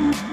Like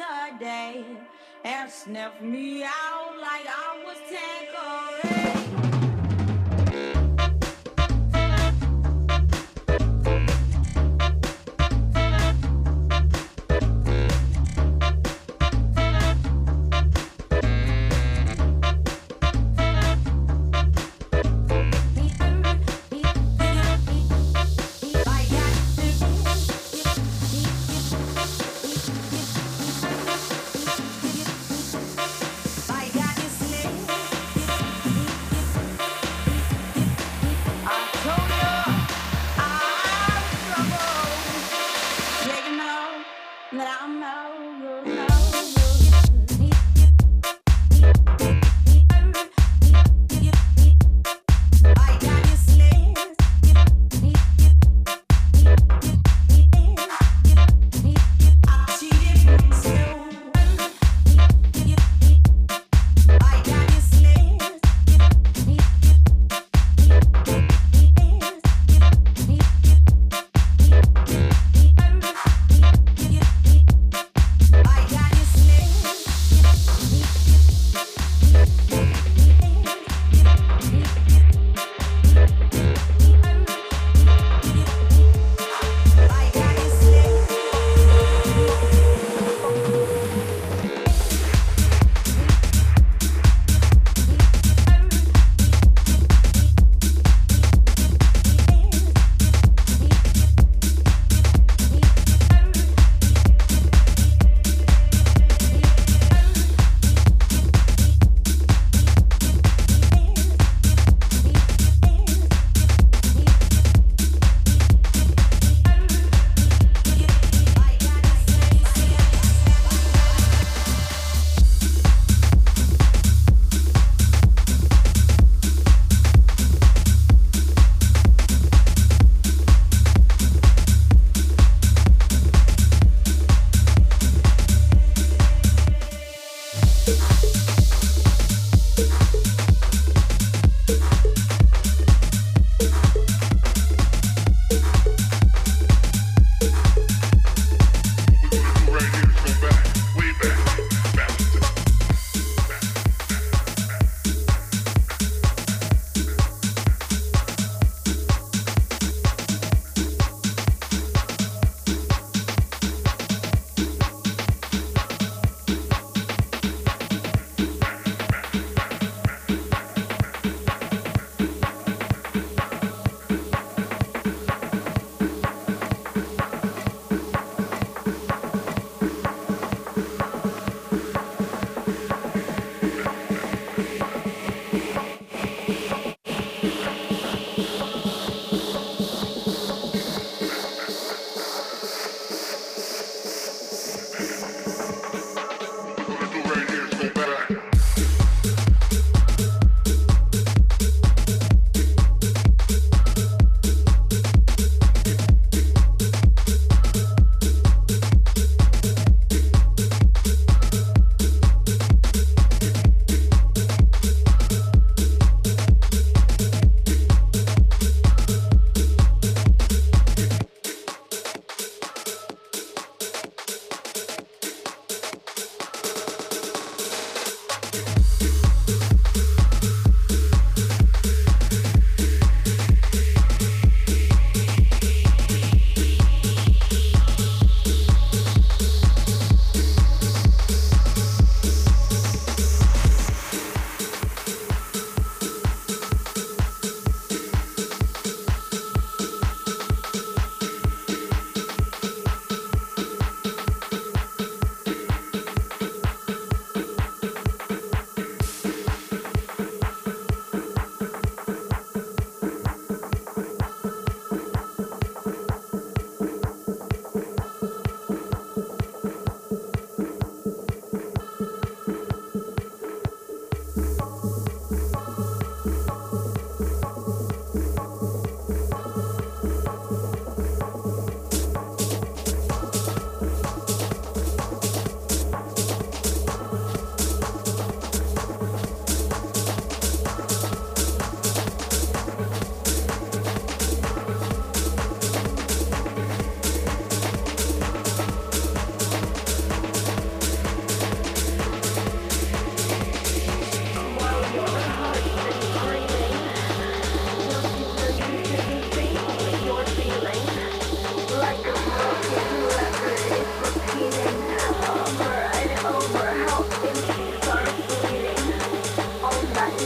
today? And sniff me out like I was Tanqueray.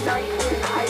Sorry.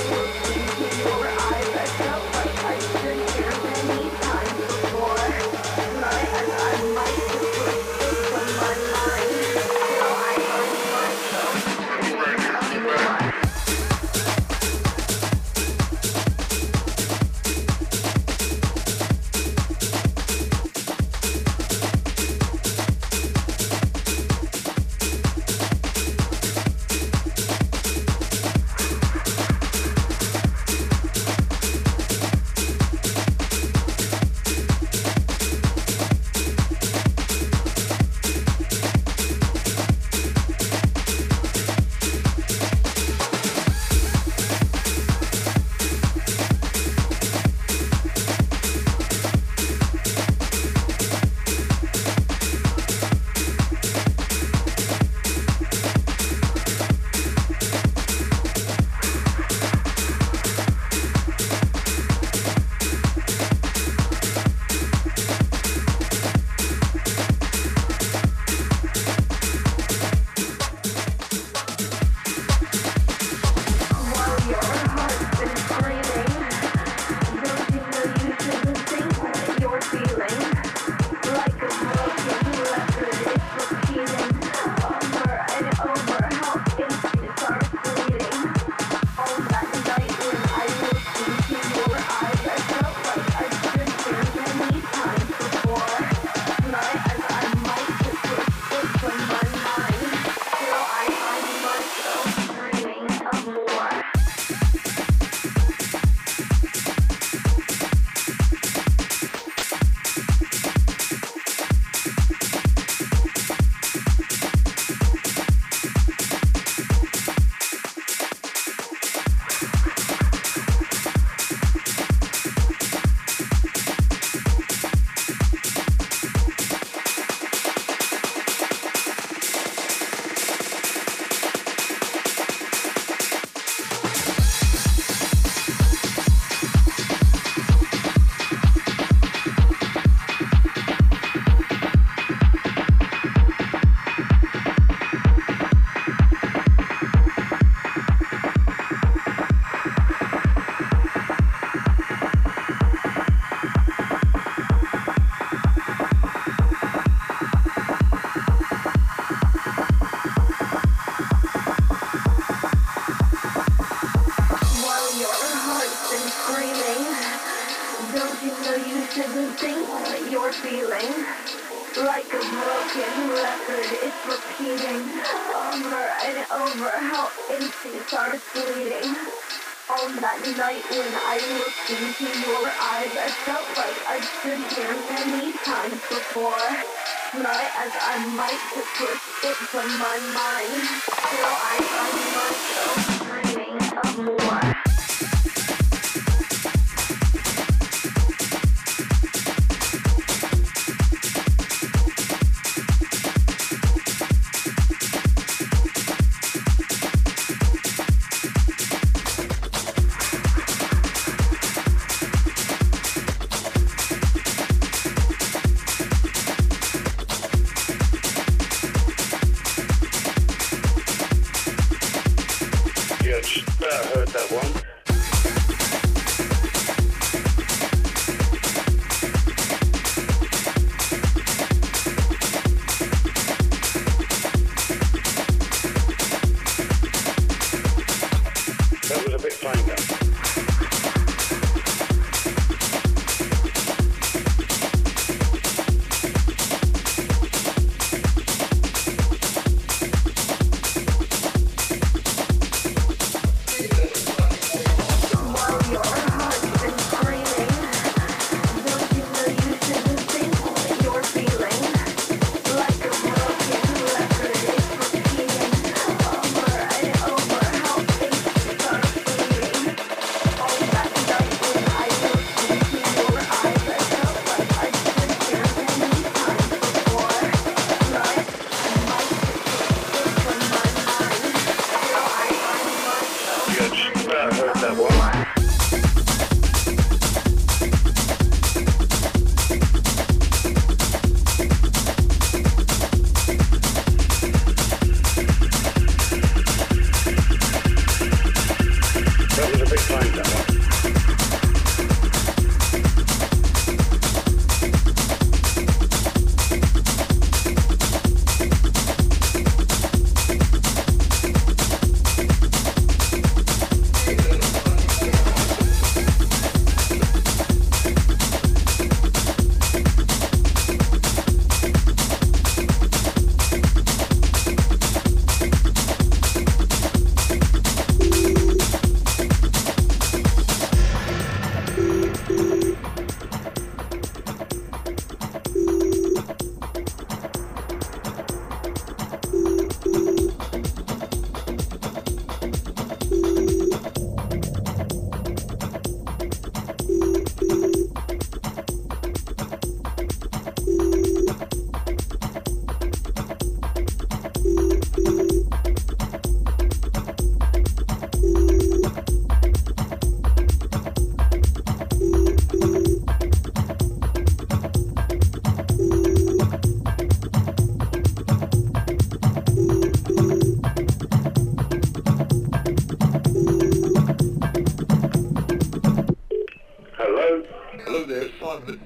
Hello there, Simon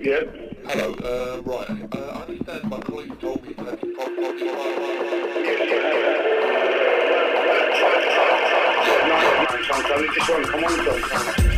Yeah. Hello, uh, right, uh, I understand my colleague told me that you popped off your line. Yes, yes, yes. Come on, Tom.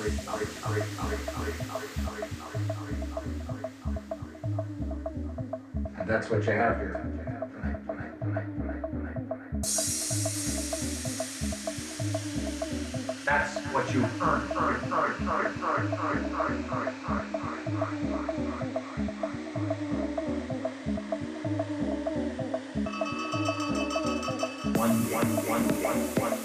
And that's what you have here. That's what you earn, earn, one, one, one, one, one.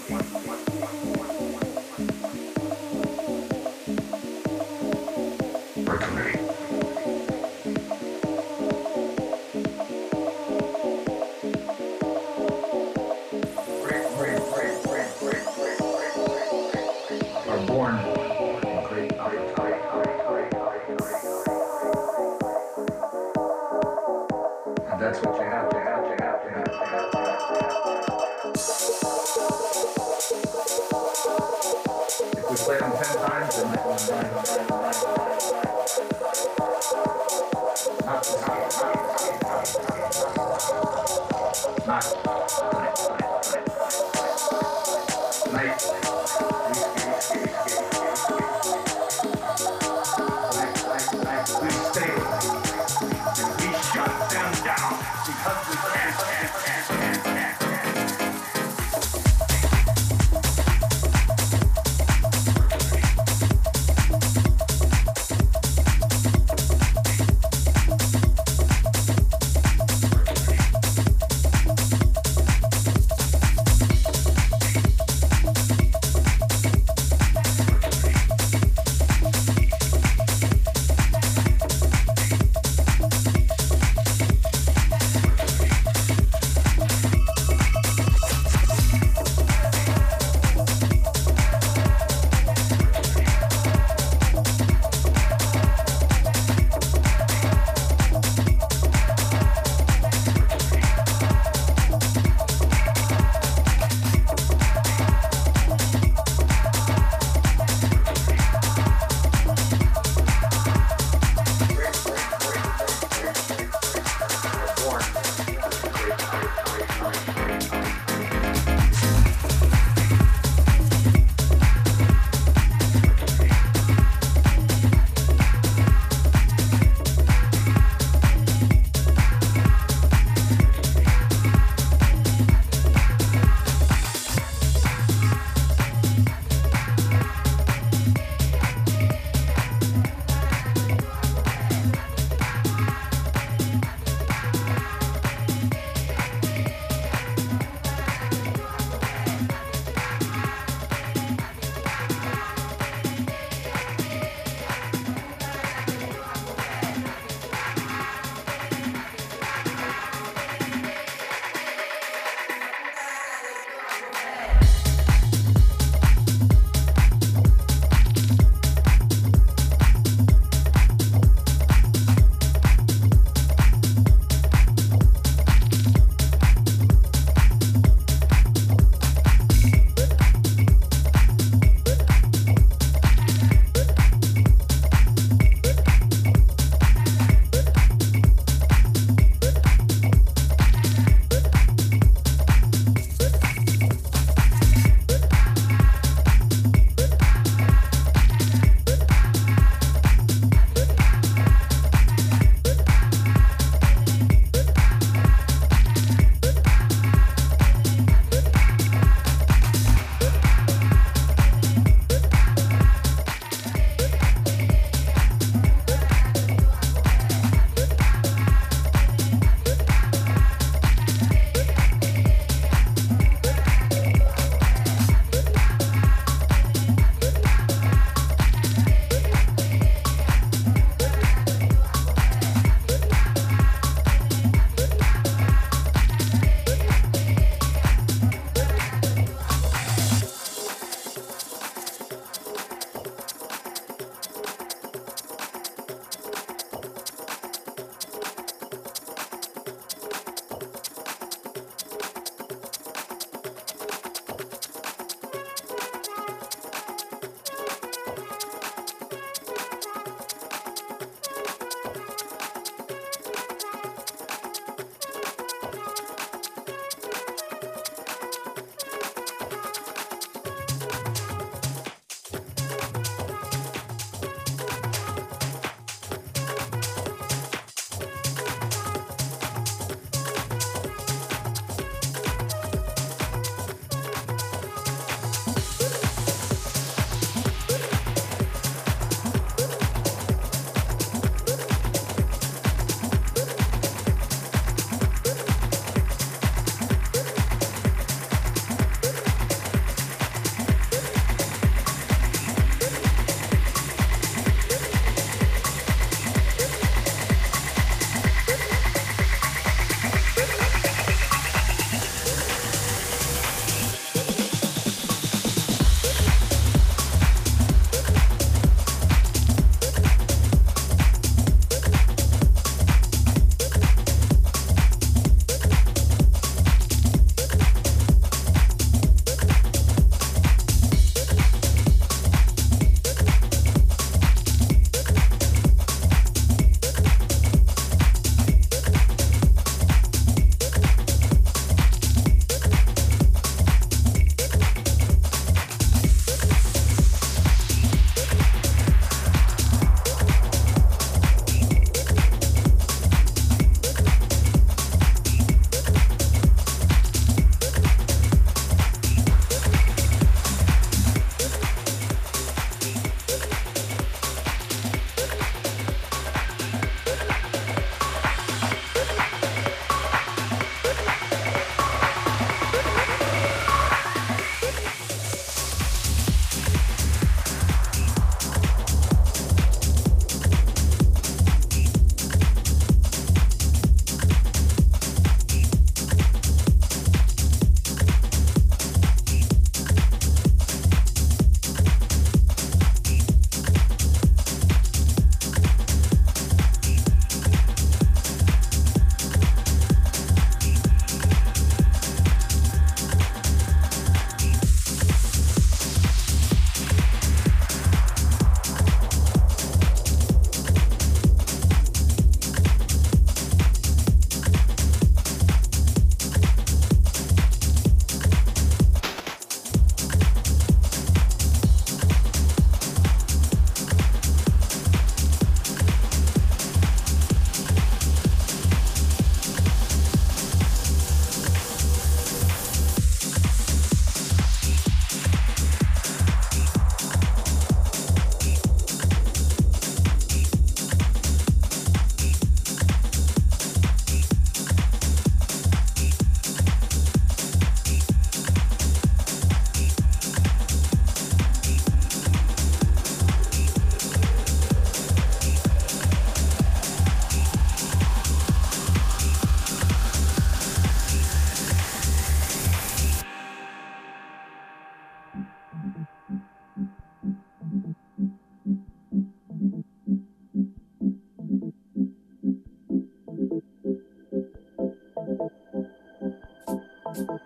Thank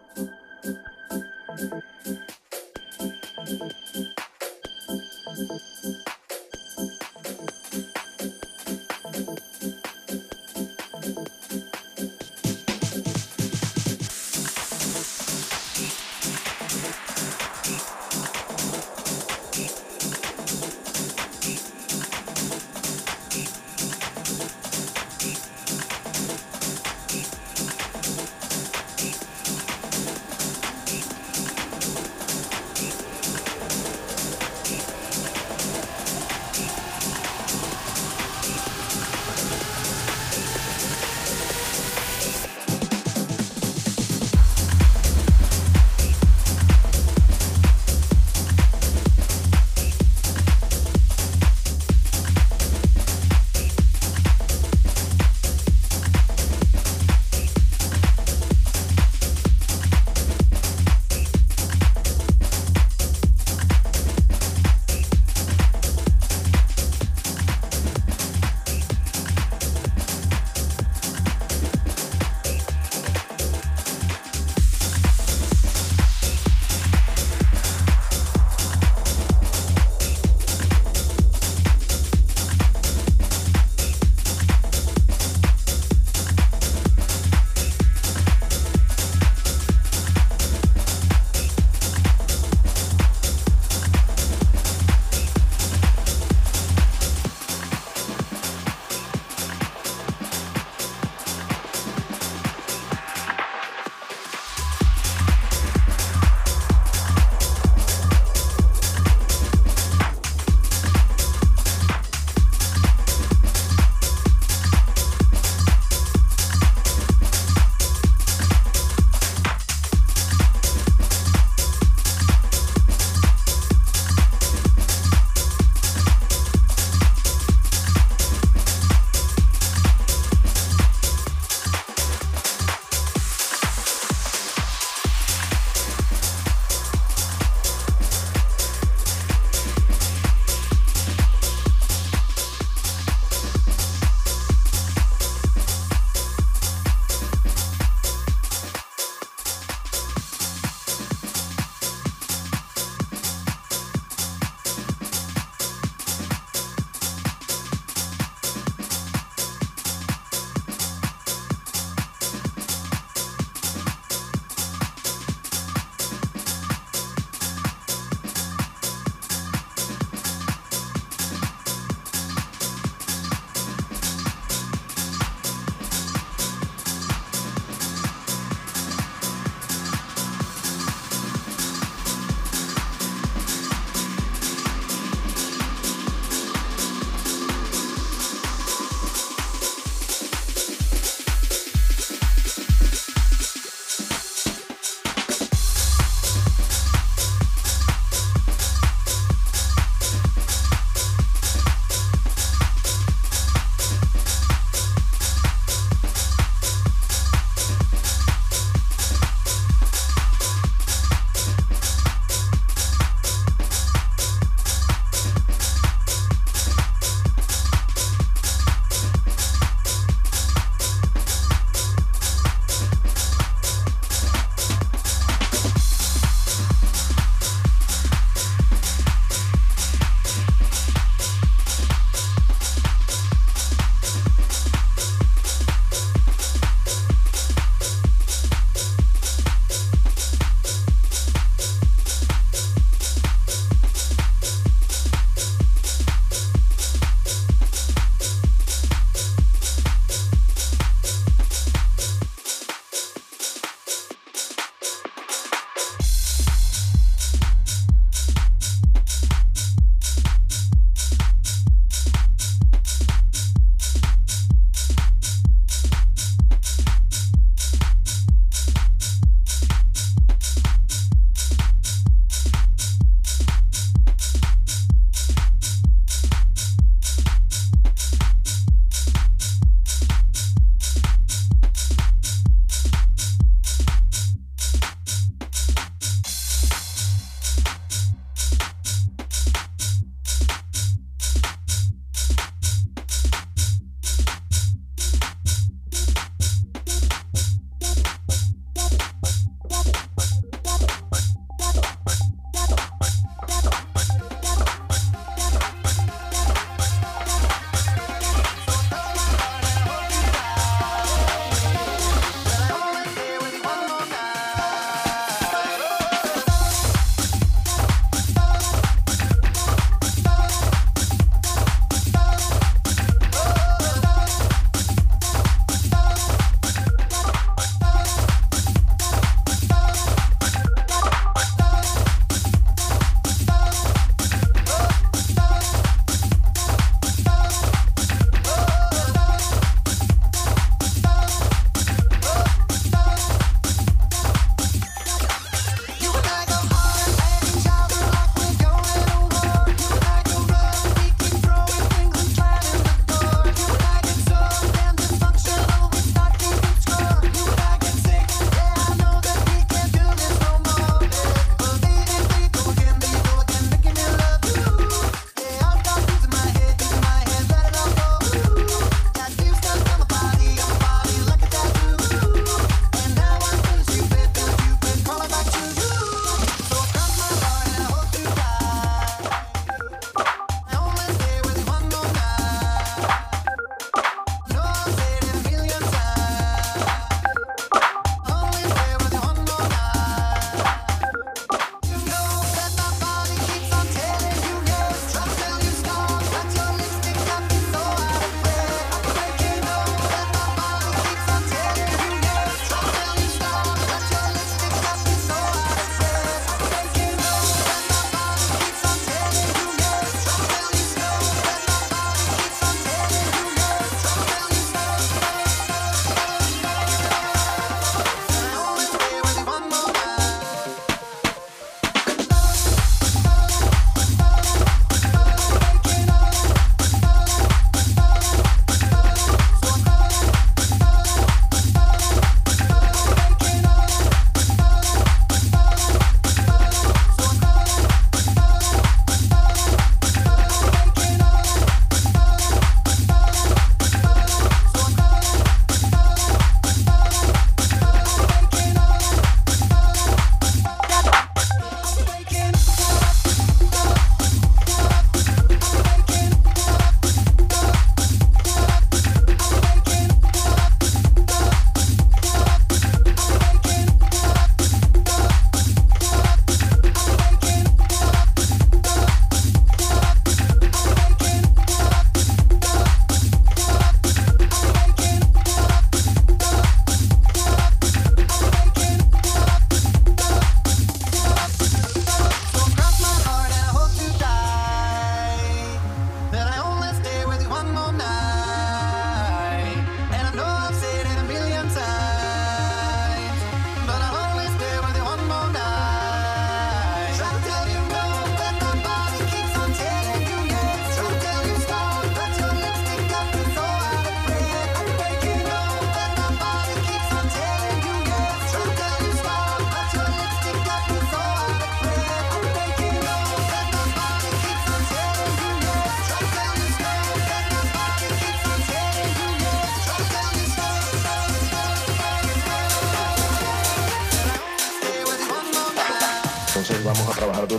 you.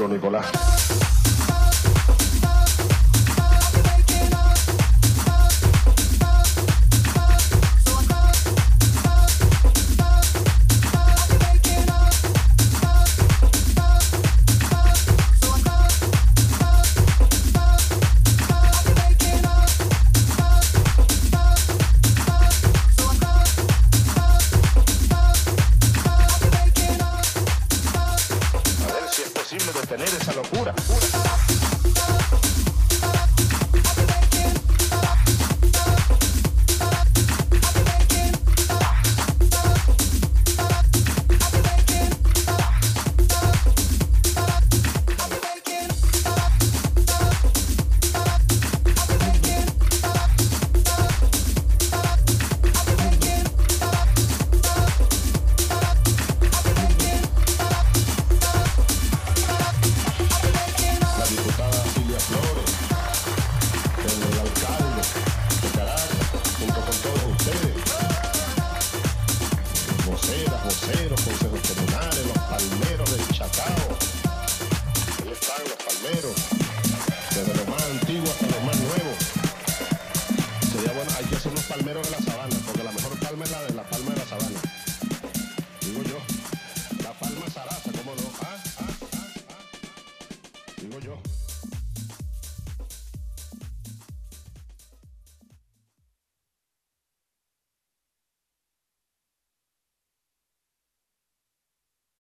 Nicolás.